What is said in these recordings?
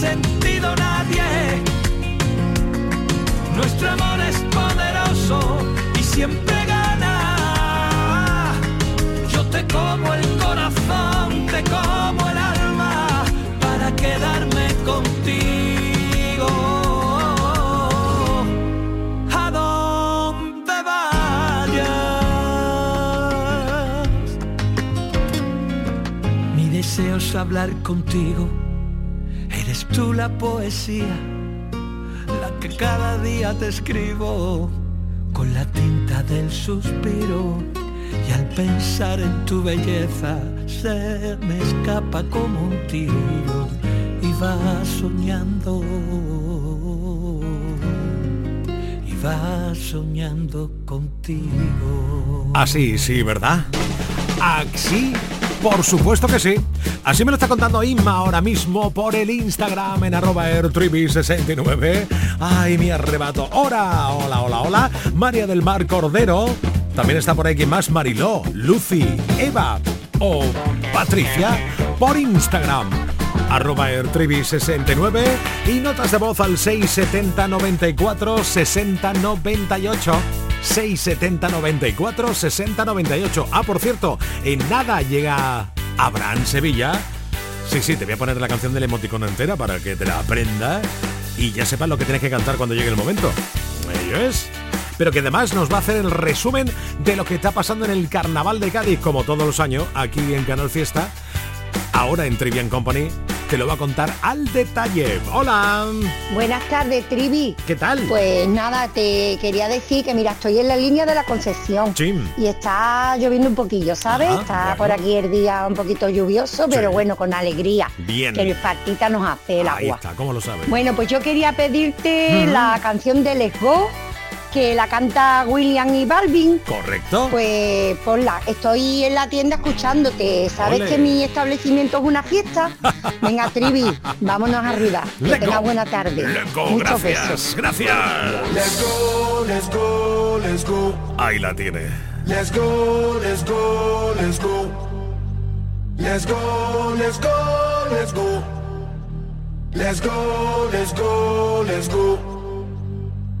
sentido nadie. Nuestro amor es poderoso y siempre gana. Yo te como el corazón, te como el alma para quedarme contigo. A donde vayas. Mi deseo es hablar contigo. La poesía, la que cada día te escribo con la tinta del suspiro. Y al pensar en tu belleza se me escapa como un tiro y va soñando. Y va soñando contigo. Así, sí, ¿verdad? Así, por supuesto que sí. Así me lo está contando Inma ahora mismo por el Instagram en arroba airtribi69. Ay, mi arrebato. Hola, hola, hola, hola. María del Mar Cordero. También está por aquí más Mariló, Lucy, Eva o Patricia por Instagram arroba airtribi69 y notas de voz al 670 94 60 98 670 94 60 98 ah por cierto en nada llega Abraham Sevilla. Sí sí te voy a poner la canción del emoticón entera para que te la aprendas y ya sepas lo que tienes que cantar cuando llegue el momento. Ello es. Pero que además nos va a hacer el resumen de lo que está pasando en el Carnaval de Cádiz, como todos los años, aquí en Canal Fiesta. Ahora en Trivian Company te lo va a contar al detalle. Hola. Buenas tardes, Trivi. ¿Qué tal? Pues nada, te quería decir que mira, estoy en la línea de la Concepción. Sí. Y está lloviendo un poquillo, ¿sabes? Ajá, está bueno. por aquí el día un poquito lluvioso, pero Sí. bueno, con alegría. Bien. Que el partita nos hace el Ahí agua. está, ¿cómo lo sabes? Bueno, pues yo quería pedirte la canción de Let's Go, que la canta William y Balvin. ¿Correcto? Pues ponla, estoy en la tienda escuchándote. ¿Sabes Ole. que mi establecimiento es una fiesta? Venga, Trivi, vámonos arriba. Que Let's tenga go. buena tarde. Let's go, Muchos gracias, besos. gracias. Let's go, let's go, let's go. Ahí la tiene. Let's go, let's go, let's go. Let's go, let's go, let's go. Let's go, let's go, let's go.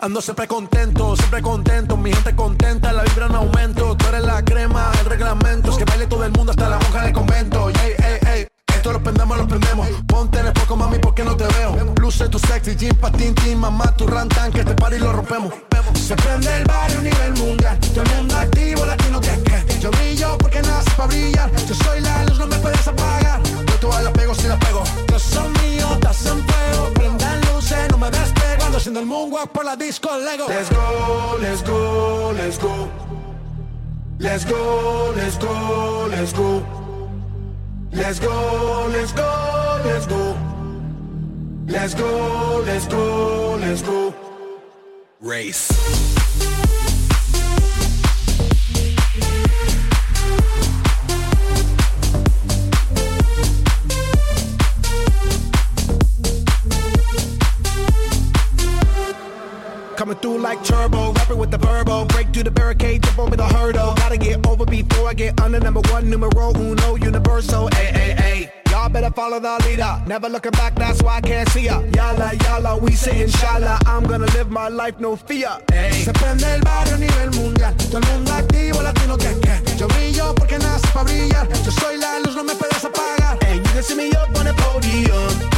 Ando siempre contento, siempre contento, mi gente contenta, la vibra en aumento, tú eres la crema, el reglamento, es que baile todo el mundo hasta la monja del convento, ey, ey, ey, esto lo prendemos, lo prendemos, ponte en el poco mami porque no te veo, luce tu sexy, jean patín, tin, mamá, tu rantan, que este party lo rompemos, se prende el barrio a nivel mundial, todo el mundo activo, latino que que, yo brillo porque nace para brillar, yo soy la luz, no me puedes apagar, yo todas las pego si las pego, yo soy mío, estás en fuego, prendan no me despego, ando haciendo el moonwalk por la disco Lego. Let's go, let's go, let's go. Let's go, let's go, let's go. Let's go, let's go, let's go. Let's go, let's go, let's go. Race. Through like turbo, rapping with the verbo. Break through the barricade, jump over the hurdle. Gotta get over before I get under number one, numero uno, universal. Ay, ay, ay. Y'all better follow the leader. Never looking back, that's why I can't see ya. Yala, yala, we say inshallah. I'm gonna live my life, no fear. Ay. Se prende el barrio a nivel mundial. Todo el mundo activo, latino que que. Yo brillo porque nace para brillar. Yo soy la luz, no me puedes apagar. Hey, you can see me up on the podium.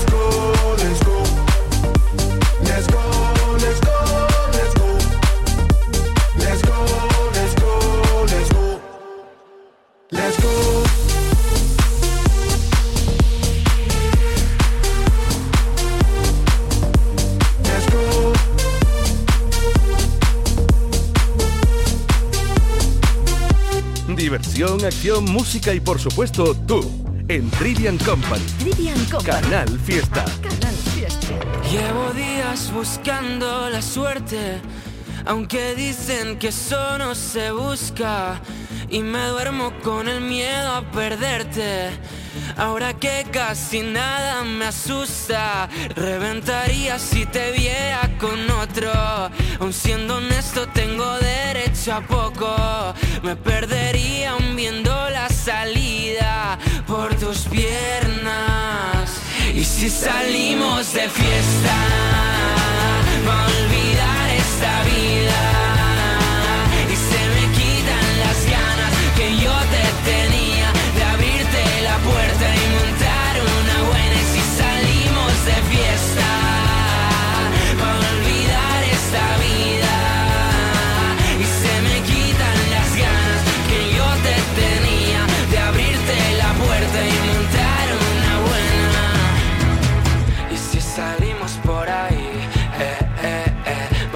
go, Diversión, acción, música y por supuesto tú en Trivian Company. Trivian Company. Canal Fiesta. Canal Fiesta. Llevo días buscando la suerte, aunque dicen que eso no se busca. Y me duermo con el miedo a perderte. Ahora que casi nada me asusta, reventaría si te viera con otro. Aun siendo honesto, tengo derecho a poco. Me perdería aún viendo la salida por tus piernas. Y si salimos de fiesta, va a olvidar esta vida.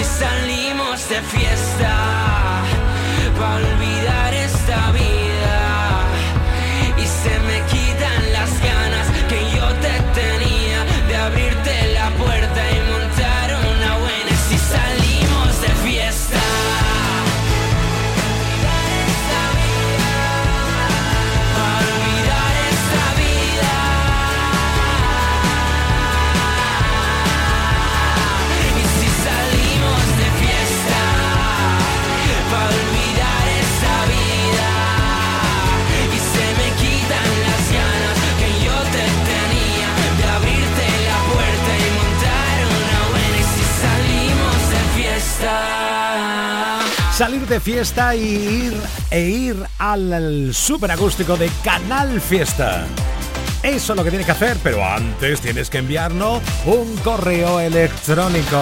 si salimos de fiesta, va a olvidar Salir de fiesta y ir, e ir al, al superacústico de Canal Fiesta. Eso es lo que tienes que hacer, pero antes tienes que enviarnos un correo electrónico.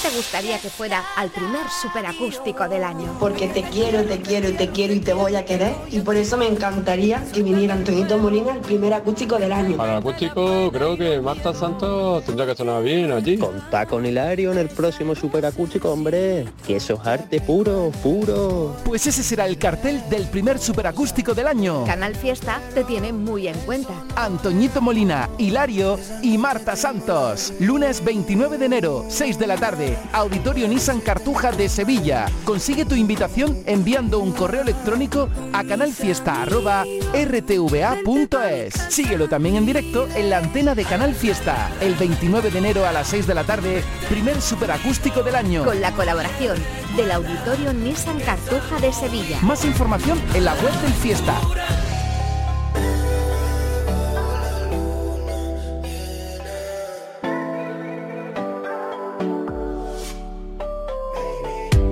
¿Quién te gustaría que fuera al primer superacústico del año? porque te quiero, te quiero, te quiero y te voy a querer. Y por eso me encantaría que viniera Antonito Molina el primer acústico del año. Para el acústico creo que Marta Santos tendría que sonar bien allí. Contá con Hilario en el próximo superacústico, hombre. Que eso es arte puro, puro. Pues ese será el cartel del primer superacústico del año. Canal Fiesta te tiene muy en cuenta. Antoñito Molina, Hilario y Marta Santos. Lunes 29 de enero, 6 de la tarde, Auditorio Nissan Cartuja de Sevilla. Consigue tu invitación enviando un correo electrónico a canalfiesta.rtva.es. Síguelo también en directo en la antena de Canal Fiesta. El 29 de enero a las 6 de la tarde, primer superacústico del año. Con la colaboración del Auditorio Nissan Cartuja de Sevilla. Más información en la web del Fiesta.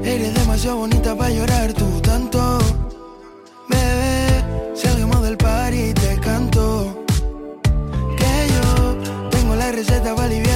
Eres demasiado bonita para llorar tú tanto. Bebé, salgamos del par y te canto. Que yo tengo la receta para aliviar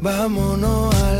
vámonos a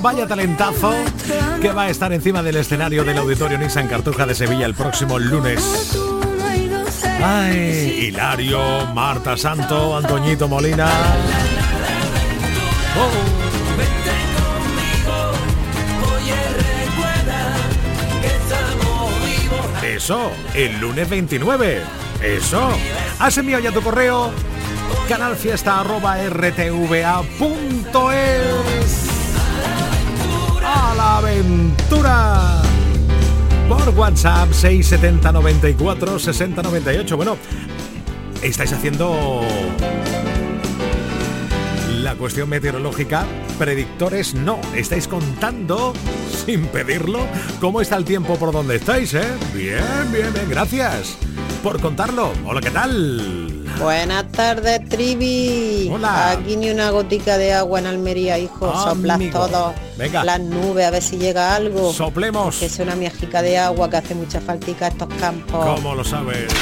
Vaya talentazo que va a estar encima del escenario del Auditorio Nissan Cartuja de Sevilla el próximo lunes. Ay, Hilario, Marta Santo, Antoñito Molina. Eso, el lunes 29. Eso. Has enviado ya tu correo canalfiesta.rtva.es A la aventura por WhatsApp 670 94 60 98. Bueno, estáis haciendo la cuestión meteorológica. Predictores no, estáis contando sin pedirlo cómo está el tiempo por donde estáis, ¿eh? Bien, bien, bien, gracias por contarlo. Hola, ¿qué tal? Buenas tardes, Trivi. Hola. Aquí ni una gotica de agua en Almería, hijo. Soplas Amigo. todo. Venga. Las nubes, a ver si llega algo. Soplemos. Que es una miajica de agua que hace mucha faltica a estos campos. ¿Cómo lo sabes?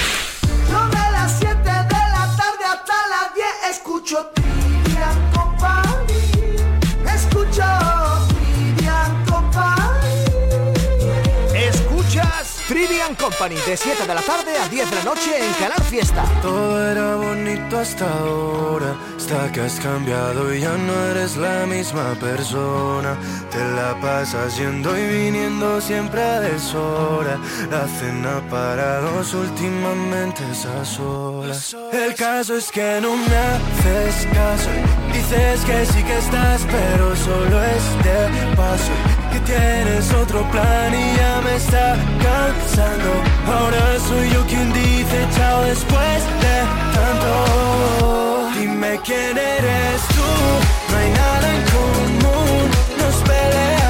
Company de 7 de la tarde a 10 de la noche en Canal Fiesta. Todo era bonito hasta ahora, hasta que has cambiado y ya no eres la misma persona. Te la pasas yendo y viniendo siempre a deshora. La cena para dos últimamente es a solas. El caso es que no me haces caso. Dices que sí que estás, pero solo es de paso. Que tienes otro plan y ya me está cansando. Ahora soy yo quien dice chao después de tanto. Dime quién eres tú, no hay nada en común. Nos peleamos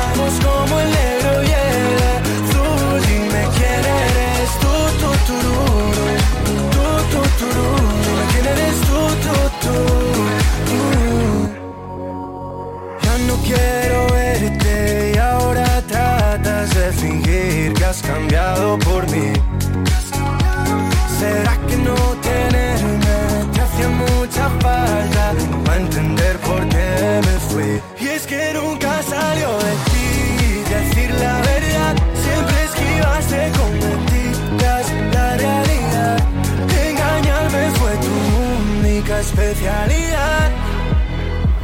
fingir cambiado por mí. ¿Será que no tenerme te hacía mucha falta? Para entender por qué me fui. Y es que nunca salió de ti decir la verdad. Siempre esquivaste con mentiras la realidad. Engañarme fue tu única especialidad.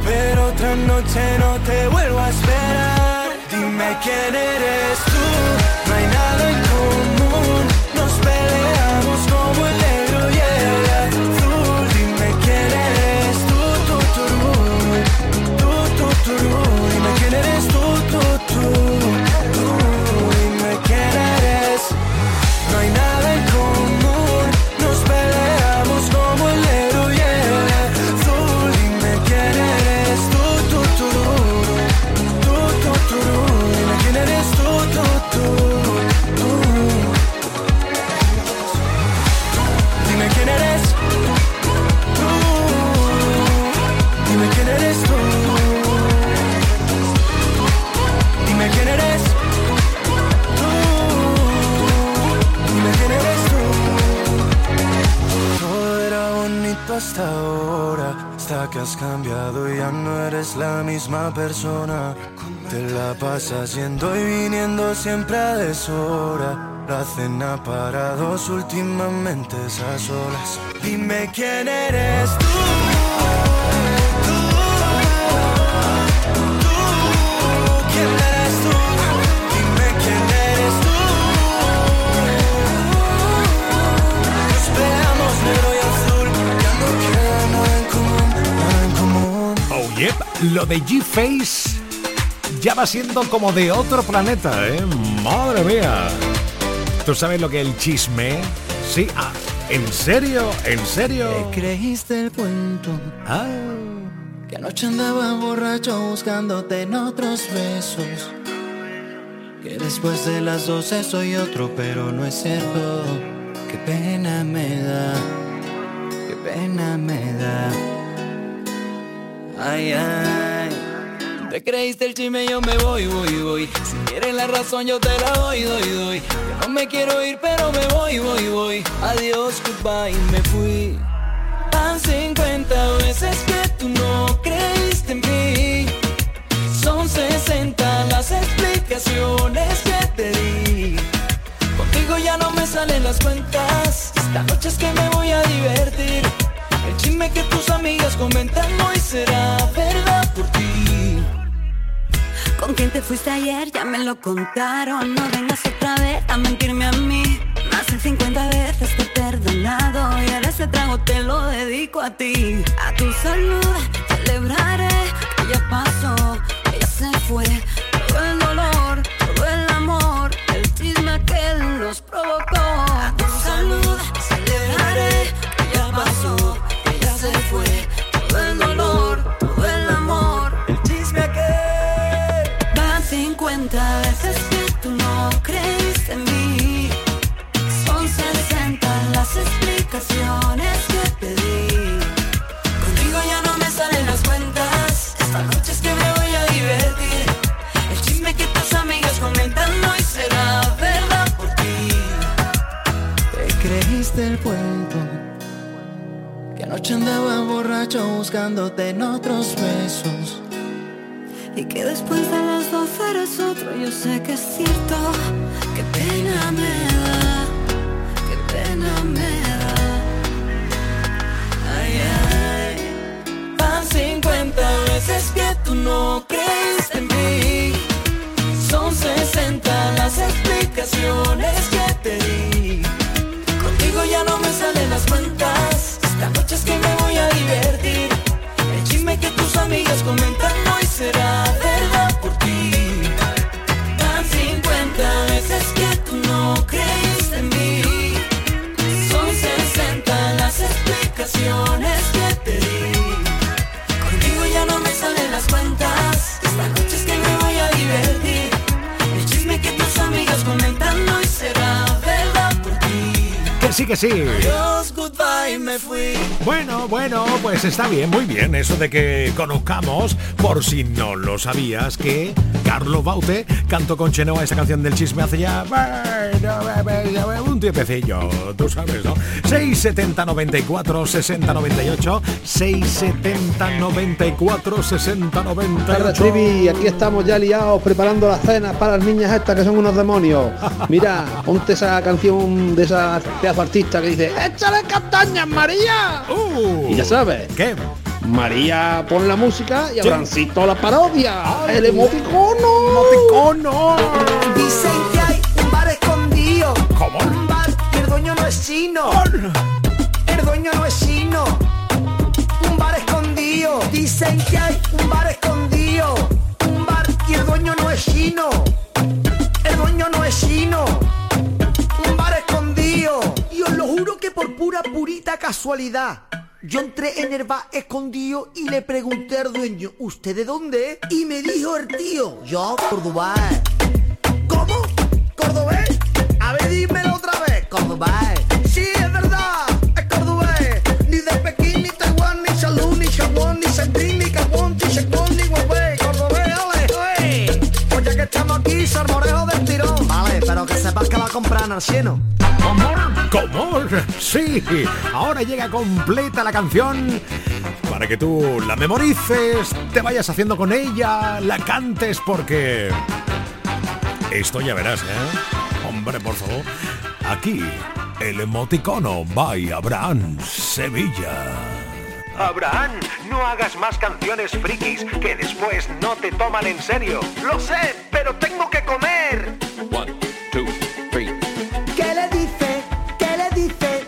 Pero otra noche no te vuelvo a esperar. Dime quién eres que has cambiado y ya no eres la misma persona. Te la pasas yendo y viniendo siempre a deshora. La cena para dos últimamente esas horas. Dime quién eres. Tú, yep, lo de G-Face ya va siendo como de otro planeta, ¿eh? Madre mía. ¿Tú sabes lo que es el chisme? Sí, ah, ¿en serio? ¿En serio? creíste el cuento Ah, que anoche andaba borracho buscándote en otros besos. Que después de las doce soy otro, pero no es cierto. Qué pena me da, qué pena me da. Ay, ay. Te creíste el chisme, yo me voy, voy, voy. Si quieres la razón, yo te la doy, doy, doy. Yo no me quiero ir, pero me voy, voy, voy. Adiós, goodbye, me fui. Van 50 veces que tú no creíste en mí. Son 60 las explicaciones que te di. Contigo ya no me salen las cuentas. Esta noche es que me voy a divertir. El chisme que tus amigas comentan hoy será verdad por ti. ¿Con quién te fuiste ayer? Ya me lo contaron. No vengas otra vez a mentirme a mí. Más de 50 veces te he perdonado. Y ahora ese trago te lo dedico a ti. A tu salud celebraré que ya pasó, que ya se fue. Todo el dolor, todo el amor, el chisme que nos provocó. A tu salud celebraré explicaciones que te di. Contigo ya no me salen las cuentas. Esta noche es que me voy a divertir. El chisme que tus amigas comentan hoy será verdad por ti. Te creíste el cuento que anoche andaba borracho buscándote en otros besos. Y que después de las 12 eres otro, yo sé que es cierto. Qué pena me da, qué pena me da. No creíste en mí. Son 60 las explicaciones que te di. Contigo ya no me salen las cuentas. Esta noche es que me voy a divertir. El chisme que tus amigas comentan hoy será verdad por ti. Van 50 veces que tú no creíste en mí. Son 60 las explicaciones que te di. Las cuentas. Esta noche es que me voy a divertir. El chisme que tus amigas comentan hoy será verdad por ti. que sí, que sí. Adiós, goodbye, me fui. Bueno, bueno, pues está bien, muy bien eso de que conozcamos, por si no lo sabías, que Carlos Baute cantó con Chenoa esa canción del chisme hace ya tiempecillo, tú sabes, ¿no? 670 94 60 98 670 94 60 98 Trivi, aquí estamos ya liados preparando la cena para las niñas estas que son unos demonios. Mira, ponte esa canción de esa pedazo artista que dice ¡Échale castañas, María! y ya sabes. ¿Qué? María pone la música y Abrancito la parodia. el emoticono. Emoticono. Dicen que dueño no es chino. El dueño no es chino. Un bar escondido. Dicen que hay un bar escondido. Un bar y el dueño no es chino. El dueño no es chino. Un bar escondido. Y os lo juro que por pura purita casualidad. Yo entré en el bar escondido y le pregunté al dueño, ¿usted de dónde? es?". Y me dijo el tío, yo, Córdoba. ¿Cómo? ¿Cordobés? A ver, dímelo otra vez. Cordobés. Estamos aquí, salmorejo del tirón. Vale, pero que sepas que la compran al cielo. ¿Cómo? Sí, ahora llega completa la canción para que tú la memorices, te vayas haciendo con ella, la cantes porque... Esto ya verás, ¿eh? Hombre, por favor. Aquí, el emoticono by Abraham Sevilla. Abraham, no hagas más canciones frikis que después no te toman en serio. Lo sé, pero tengo que comer. ¿Qué le dice? ¿Qué le dice?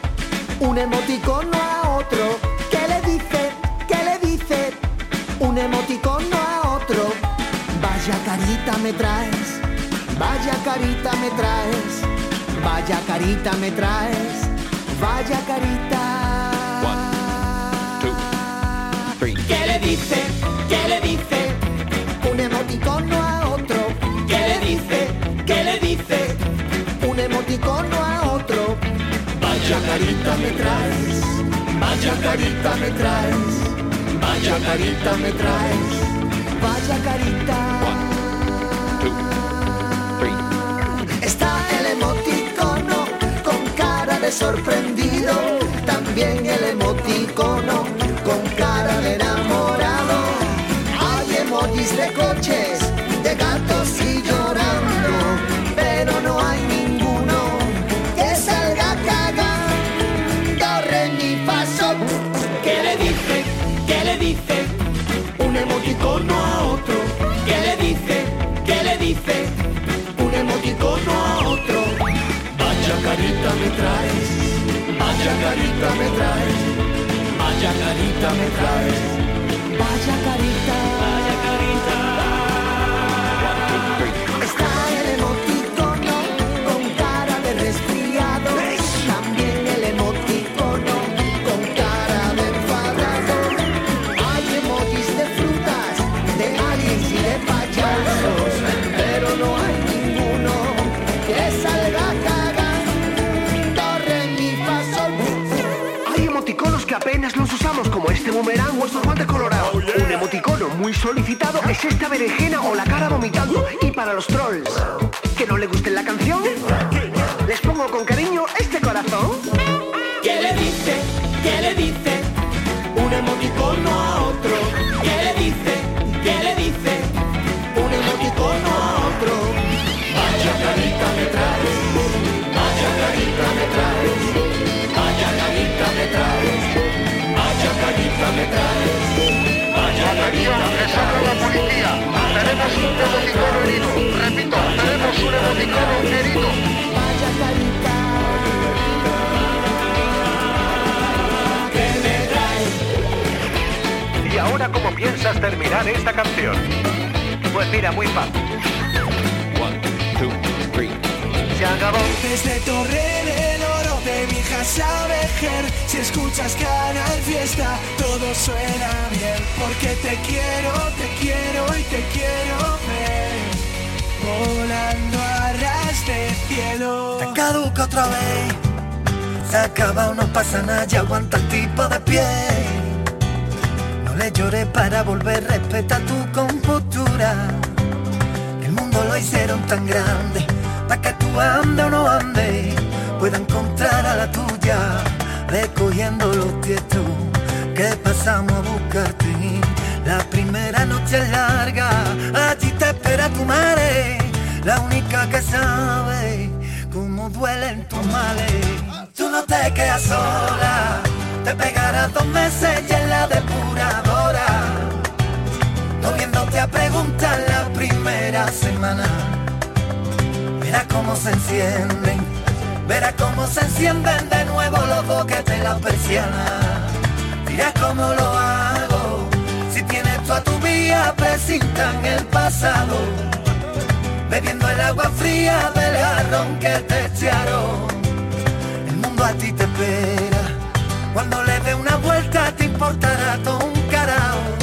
Un emoticono a otro. ¿Qué le dice? ¿Qué le dice? Un emoticono a otro. Vaya carita me traes. Vaya carita me traes. Vaya carita me traes. Vaya carita. ¿Qué le dice? ¿Qué le dice? Un emoticono a otro. ¿Qué le dice? ¿Qué le dice? Un emoticono a otro. Vaya carita me traes. Vaya carita me traes. Vaya carita me traes. Vaya carita. Está el emoticono con cara de sorprendido. Carita me traes. Vaya carita me traes. Vaya carita. Vaya boomerang o estos guantes colorados. Un emoticono muy solicitado es esta berenjena o la cara vomitando. Y para los trolls, ¿que no le guste la canción? Les pongo con cariño este corazón. Traes. la policía. Tenemos un emoticono herido. Repito, tenemos un emoticono herido. Vaya carita. ¿Qué me traes? ¿Y ahora cómo piensas terminar esta canción? Pues mira, muy fácil. Se acabó. Desde Torre de Vijas a Vejer, si escuchas Canal Fiesta, todo suena bien. Porque te quiero, te quiero y te quiero ver. Volando a ras de cielo. Te caduca otra vez. Se acaba, no pasa nada, ya aguanta el tipo de pie. No le llores para volver, respeta tu compostura. mundo lo hicieron tan grande, para que tú ande o no ande, pueda encontrar a la tuya, recogiendo los tietos que pasamos a buscarte. La primera noche es larga, allí te espera tu madre, la única que sabe cómo duelen tus males. Tú no te quedas sola, te pegarás dos meses y en la depuradora, no viéndote a preguntar la primera semana. Verás cómo se encienden, verás cómo se encienden de nuevo los boquetes de la persiana. Dirás cómo lo hago, si tienes tú a tu vía, presintan el pasado bebiendo el agua fría del jarrón que te echaron. El mundo a ti te espera, cuando le dé una vuelta te importará todo un carajo.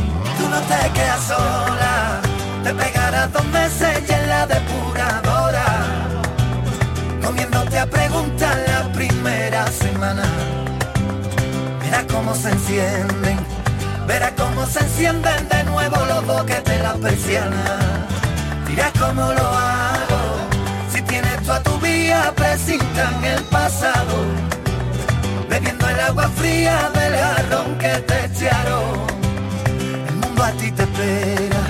No te quedas sola, te pegarás dos meses y en la depuradora, comiéndote a preguntar la primera semana. Verás cómo se encienden, verás cómo se encienden de nuevo los boquetes de la persiana. Dirás cómo lo hago, si tienes tú a tu vía, presintan el pasado bebiendo el agua fría del jarrón que te echaron. A ti te espera,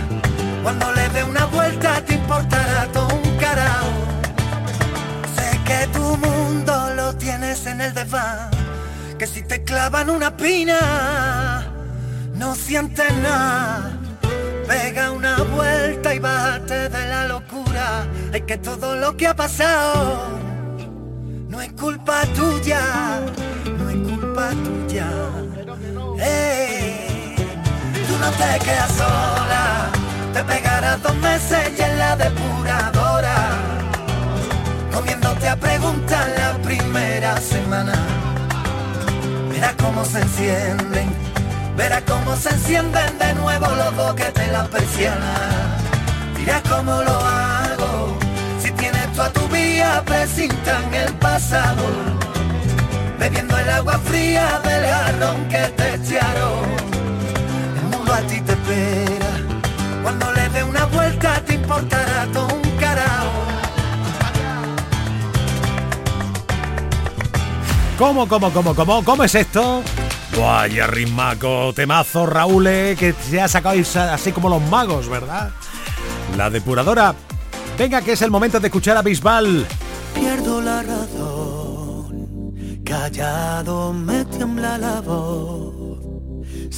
cuando le dé una vuelta te importará todo un carajo. Sé que tu mundo lo tienes en el desván, que si te clavan una pina, no sientes nada. Pega una vuelta y bájate de la locura. Hay que todo lo que ha pasado no es culpa tuya, no es culpa tuya. Ey, tú no te quedas sola, te pegarás dos meses y en la depuradora, comiéndote a preguntar la primera semana. Verás cómo se encienden, verás cómo se encienden de nuevo los boquetes de la persiana. Dirás cómo lo hago, si tienes tú a tu vía, presintan el pasado, bebiendo el agua fría del jarrón que te echaron. A ti te espera, cuando le dé una vuelta te importará todo un carajo. ¿Cómo, cómo, cómo, cómo? ¿Cómo es esto? Vaya rimaco, temazo, Raúl, eh, que ya sacáis así como los magos, ¿verdad? La depuradora. Venga, que es el momento de escuchar a Bisbal. Pierdo la razón, callado me tiembla la voz,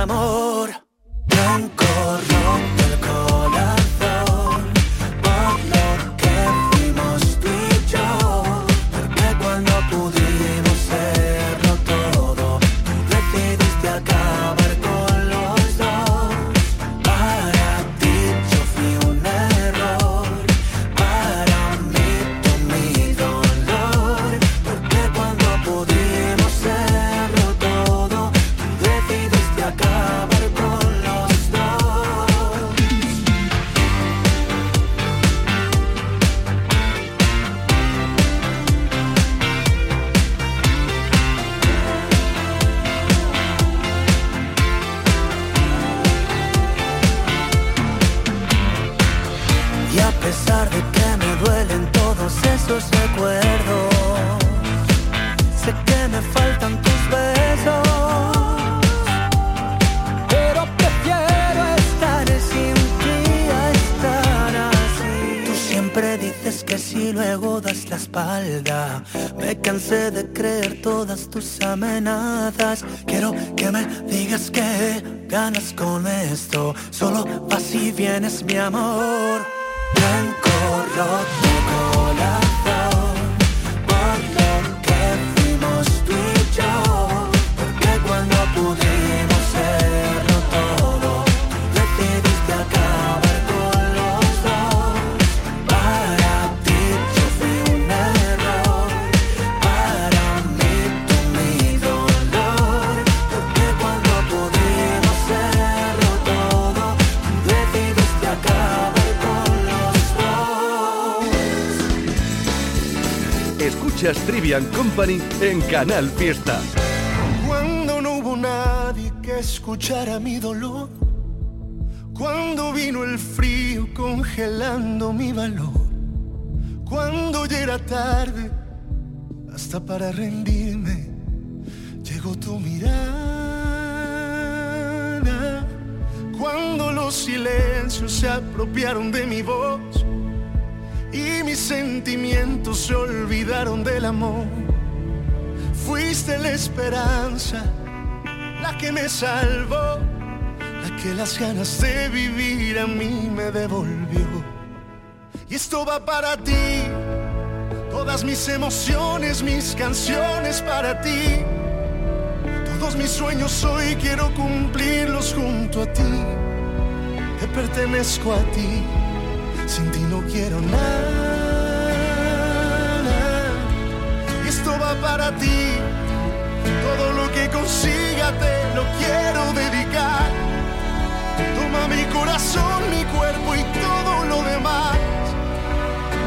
amor. Creer todas Trivian Company en Canal Fiesta. Cuando no hubo nadie que escuchara mi dolor. Cuando vino el frío congelando mi valor. Cuando ya era tarde, hasta para rendirme, llegó tu mirada. Cuando los silencios se apropiaron de mi voz y mis sentimientos se olvidaron del amor. Fuiste la esperanza, la que me salvó, la que las ganas de vivir a mí me devolvió. Y esto va para ti, todas mis emociones, mis canciones para ti. Todos mis sueños hoy quiero cumplirlos junto a ti. Te pertenezco a ti, sin ti no quiero nada. Esto va para ti, todo lo que consiga te lo quiero dedicar. Toma mi corazón, mi cuerpo y todo lo demás.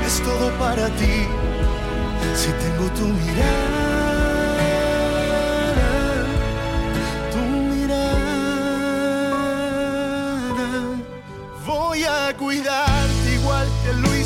Es todo para ti, si tengo tu mirada. Tu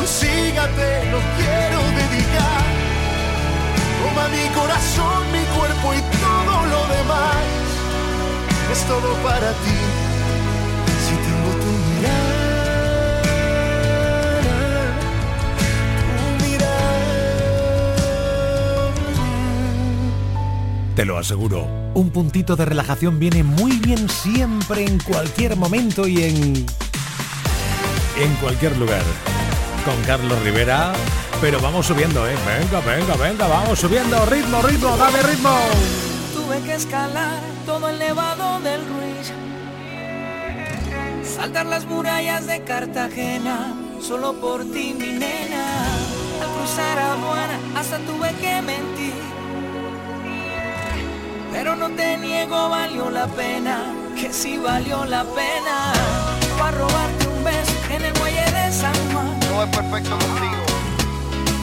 Lo que consiga te lo quiero dedicar. Toma mi corazón, mi cuerpo y todo lo demás. Es todo para ti, si tengo tu mirada. Te lo aseguro, un puntito de relajación viene muy bien siempre, en cualquier momento y en... En cualquier lugar. Con Carlos Rivera, pero vamos subiendo, ¿eh? Venga, venga, venga, vamos subiendo. Ritmo, ritmo, dame ritmo. Tuve que escalar todo el nevado del Ruiz. Saltar las murallas de Cartagena, solo por ti, mi nena. Al cruzar aduana, hasta tuve que mentir. Pero no te niego, valió la pena, que sí valió la pena. Para robarte un beso en el Todo es perfecto contigo.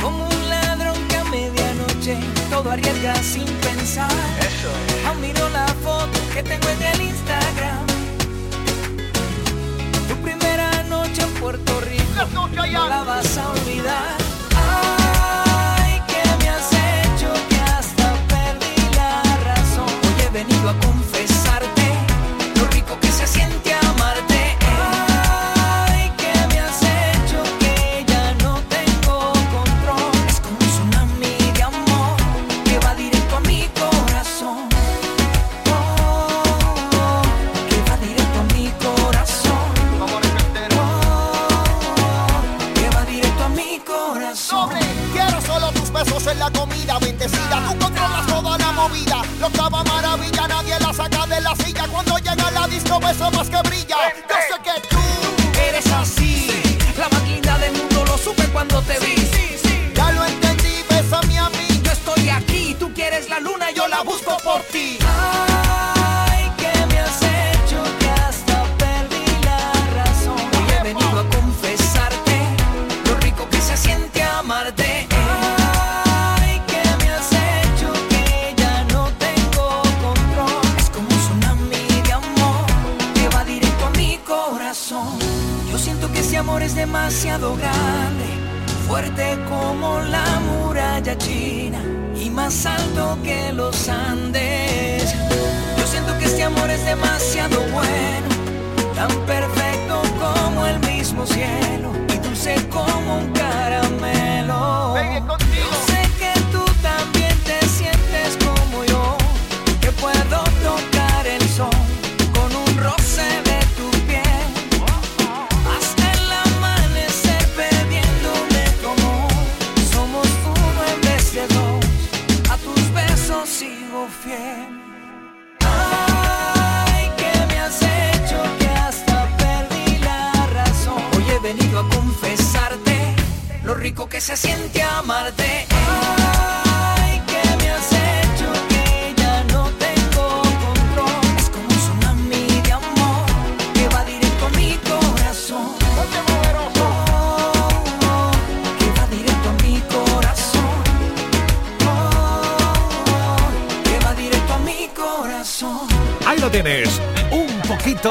Como un ladrón que a medianoche todo arriesga sin pensar. Eso Aún miro la foto que tengo en el Instagram. Tu primera noche en Puerto Rico. No la vas a olvidar. Ay, que me has hecho que hasta perdí la razón. Hoy he venido a confesarte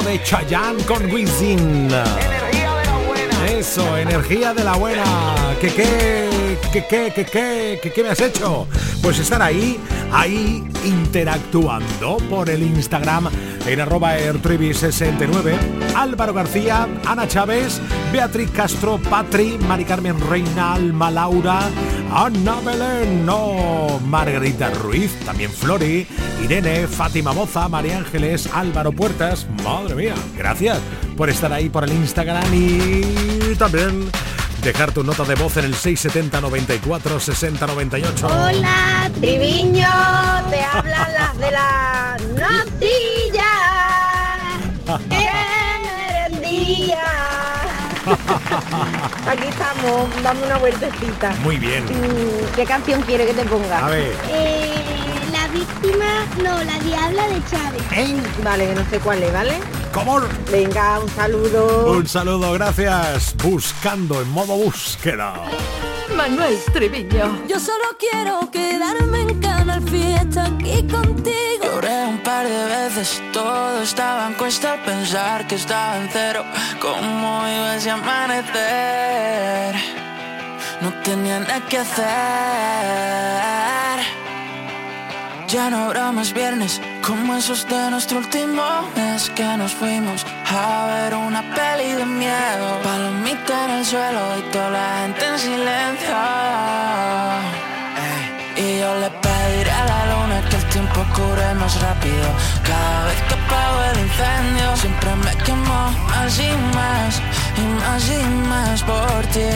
de Chayanne con Wisin. Eso, energía de la buena. ¿Qué qué? ¿Qué qué? ¿Qué qué? ¿Qué qué me has hecho? Pues estar ahí, ahí interactuando por el Instagram en arroba airtribi69. Álvaro García, Ana Chávez, Beatriz Castro, Patri, Mari Carmen Reina, Alma Laura, Ana Belén, no, Margarita Ruiz, también Flori, Irene, Fátima Moza, María Ángeles, Álvaro Puertas. Madre mía, gracias por estar ahí por el Instagram y también dejar tu nota de voz en el 670 94 60 98. Hola, Triviño, te hablan las de la notilla. ¡Qué merendía! Aquí estamos, dando una vueltecita. Muy bien. Mm, ¿Qué canción quiere que te ponga? A ver. Eh, la víctima, no, la diabla de Chávez. Vale, no sé cuál es, ¿vale? ¿Cómo? Venga, un saludo. Un saludo, gracias. Buscando en modo búsqueda. Manuel Triviño. Yo solo quiero quedarme en Canal Fiesta aquí contigo. Lloré un par de veces, todo estaba en cuesta al pensar que estaba en cero. ¿Cómo iba ese amanecer? No tenía nada que hacer. Ya no habrá más viernes como esos de nuestro último mes que nos fuimos a ver una peli de miedo. En el suelo y toda la gente en silencio. Y yo le pediré a la luna que el tiempo cure más rápido. Cada vez que apago el incendio, siempre me quemo más y más, y más y más por ti,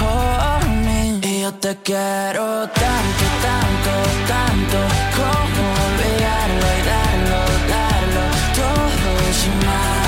por mí. Y yo te quiero tanto, tanto, tanto, como olvidarlo y darlo, darlo, todo sin más.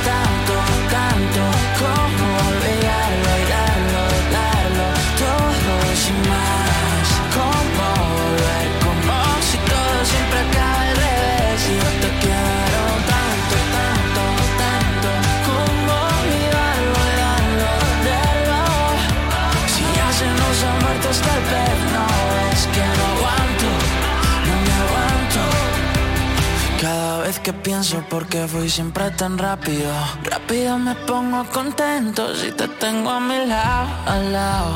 tanto, tanto Como pienso por qué fui siempre tan rápido, rápido me pongo contento si te tengo a mi lado, al lado.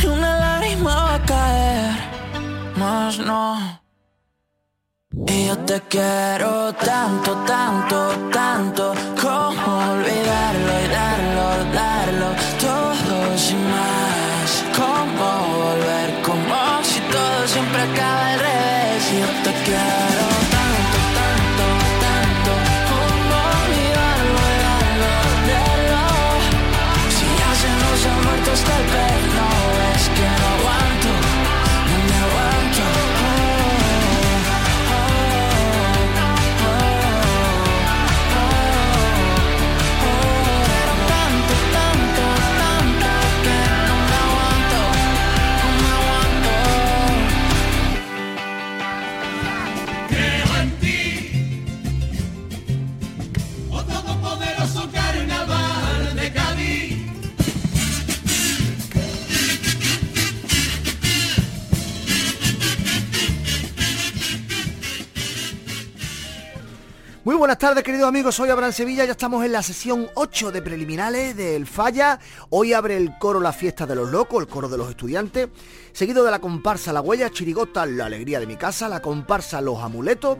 Ni una lágrima va a caer, más no. Y yo te quiero tanto, tanto, tanto Como olvidarlo y darlo Muy buenas tardes queridos amigos, soy Abraham Sevilla, ya estamos en la sesión 8 de preliminares del Falla. Hoy abre el coro La Fiesta de los Locos, el coro de los estudiantes, seguido de la comparsa La Huella, Chirigota La Alegría de mi Casa, la comparsa Los Amuletos,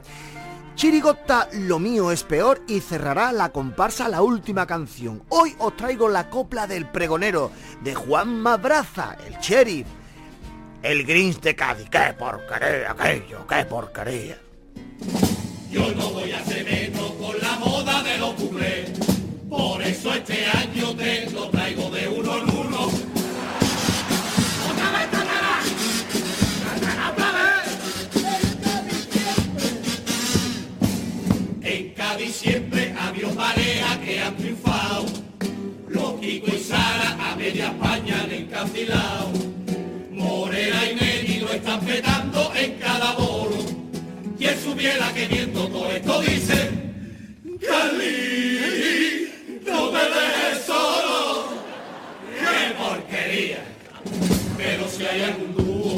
Chirigota Lo Mío es Peor y cerrará la comparsa La Última Canción. Hoy os traigo la copla del pregonero de Juan Mabraza, el sheriff, el Grinch de Cádiz. ¡Qué porquería aquello, qué porquería! Yo no voy a ser menos con la moda de los cuplés. Por eso este año te lo traigo de uno en uno. ¡Otra vez, otra vez! En Cádiz siempre ha habido parejas que han triunfado. Los Kiko y Sara a media España han encandilado. Morena y Nelly lo están petando. Que viendo todo esto dice Cali, no me dejes solo, qué porquería. Pero si hay algún dúo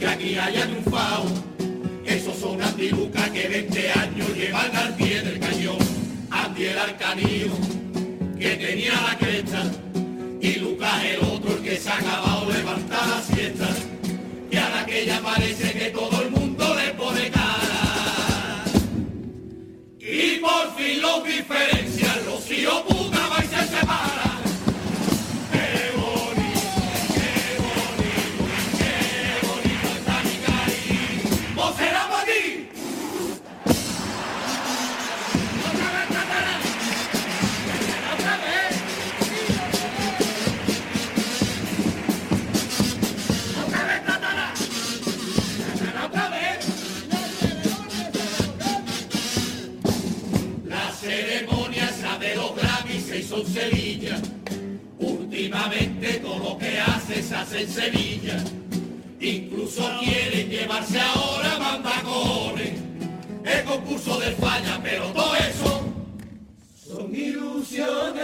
que aquí haya triunfado, esos son Luca que 20 años llevan al pie del cañón. Andy el arcanino que tenía la cresta y Lucas el otro el que se ha acabado de levantar la siesta. Y ahora que ya parece que todo el por fin los diferencian, los hijos En Sevilla. Últimamente todo lo que hace se hace en Sevilla. Incluso quieren llevarse ahora mandacones. El concurso del falla, pero todo eso son ilusiones.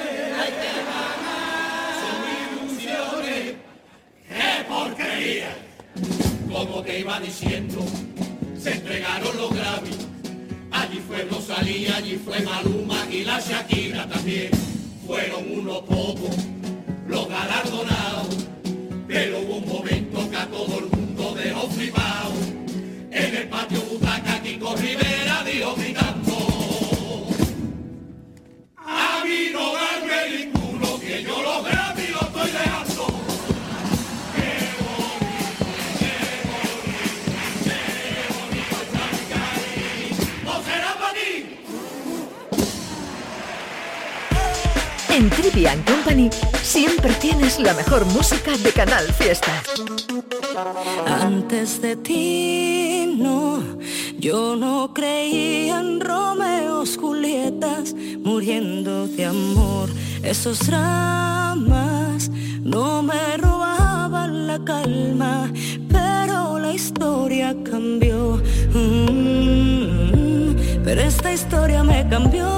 Son ilusiones. ¡Qué porquería! Como te iba diciendo, se entregaron los Grammy. Allí fue Rosalía, allí fue Maluma y la Shakira también. Fueron unos pocos los galardonados, la mejor música de Canal Fiesta. Antes de ti, no, yo no creía en Romeos, Julietas, muriendo de amor. Esos dramas no me robaban la calma, pero la historia cambió. Mm, pero esta historia me cambió.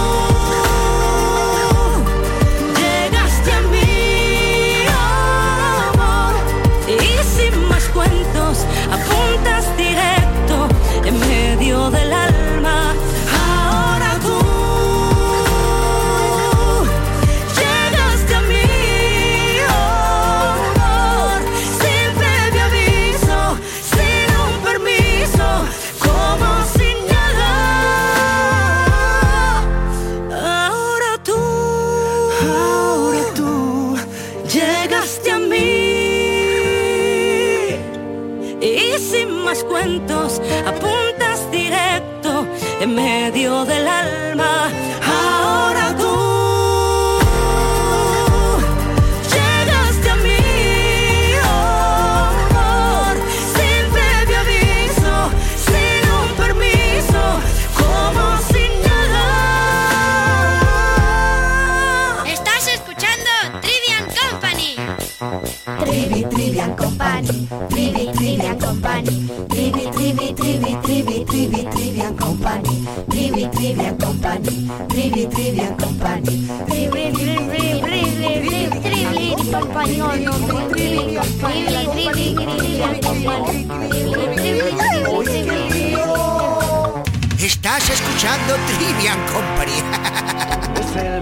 Trivi, Trivi, Trivian Company, Trivi, Trivian Company, Trivi, Trivian Company, Trivi, Trivi, Trivi, Trivi, Trivi, Company, Trivi, Trivi, Trivi, Trivian Company, Trivi, Trivi, Trivi, Trivi. Estás escuchando Trivian Company. Es el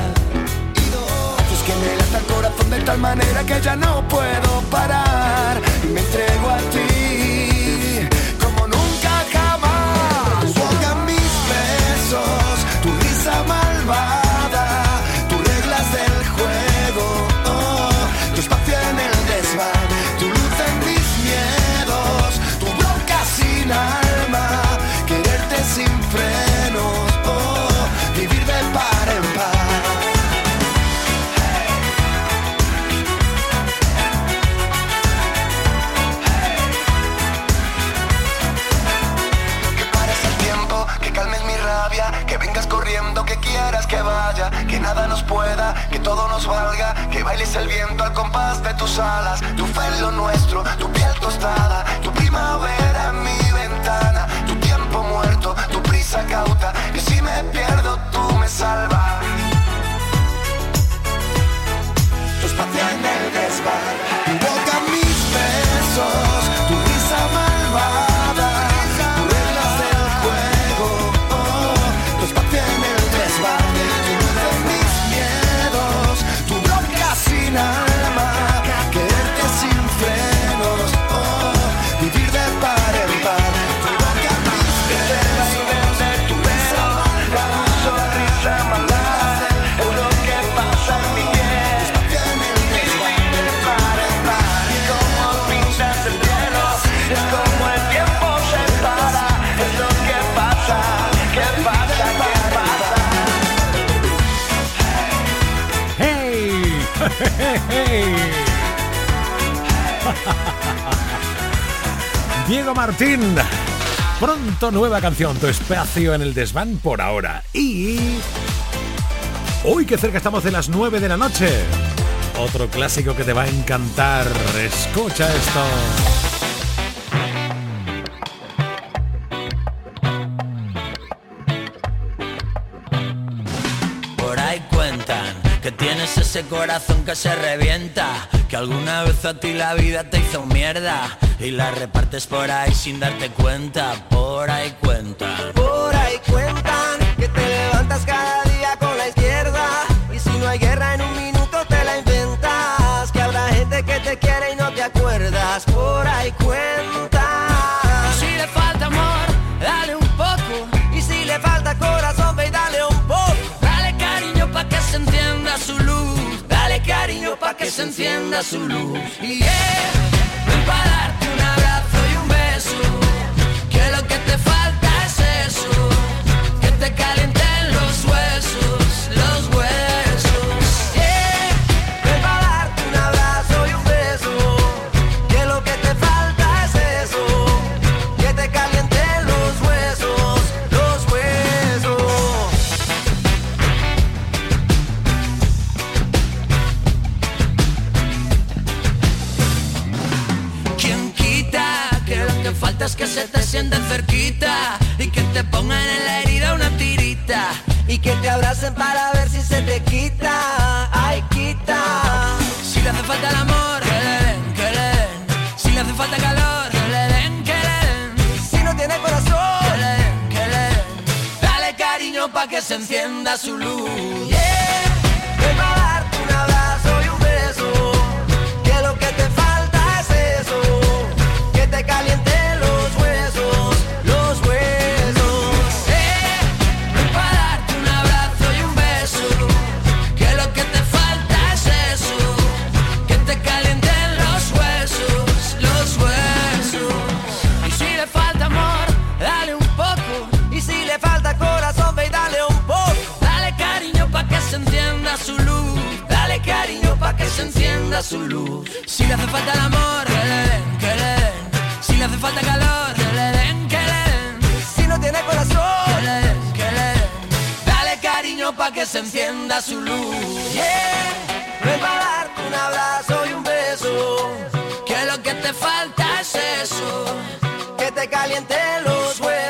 Que me lata el corazón de tal manera que ya no puedo parar y me entrego a ti como nunca jamás. Boca, mis nueva canción, tu espacio en el desván por ahora. Y... Uy, qué cerca estamos de las 9 de la noche. Otro clásico que te va a encantar. Escucha esto. Por ahí cuentan que tienes ese corazón que se revienta, que alguna vez a ti la vida te hizo mierda y la repartes por ahí sin darte cuenta, por ahí cuenta. Por ahí cuentan que te levantas cada día con la izquierda. Y si no hay guerra en un minuto te la inventas. Que habrá gente que te quiere y no te acuerdas. Por ahí cuentan. Si le falta amor, dale un poco. Y si le falta corazón, ve y dale un poco. Dale cariño para que se entienda su luz. Dale cariño para que se encienda su luz. Yeah. que te calienten los huesos. encienda su luz. que se encienda su luz. Yeah. Prepararte un abrazo y un beso. Que lo que te falta es eso. Que te caliente los huesos.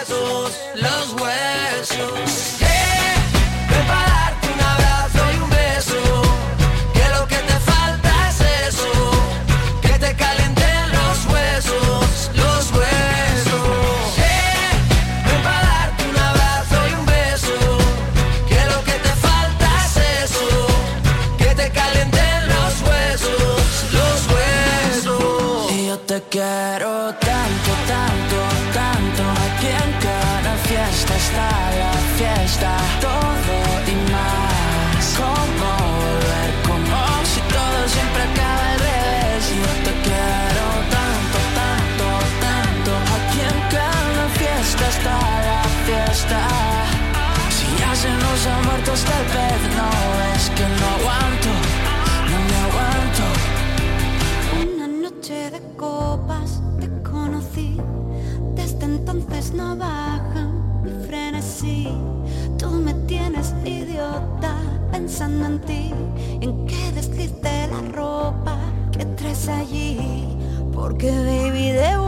no es que no aguanto, no me aguanto. Una noche de copas te conocí, desde entonces no baja mi frenesí. Tú me tienes idiota pensando en ti, en que deslice la ropa que traes allí, porque baby debo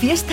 Fiesta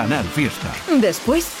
Canal Fiesta. Después,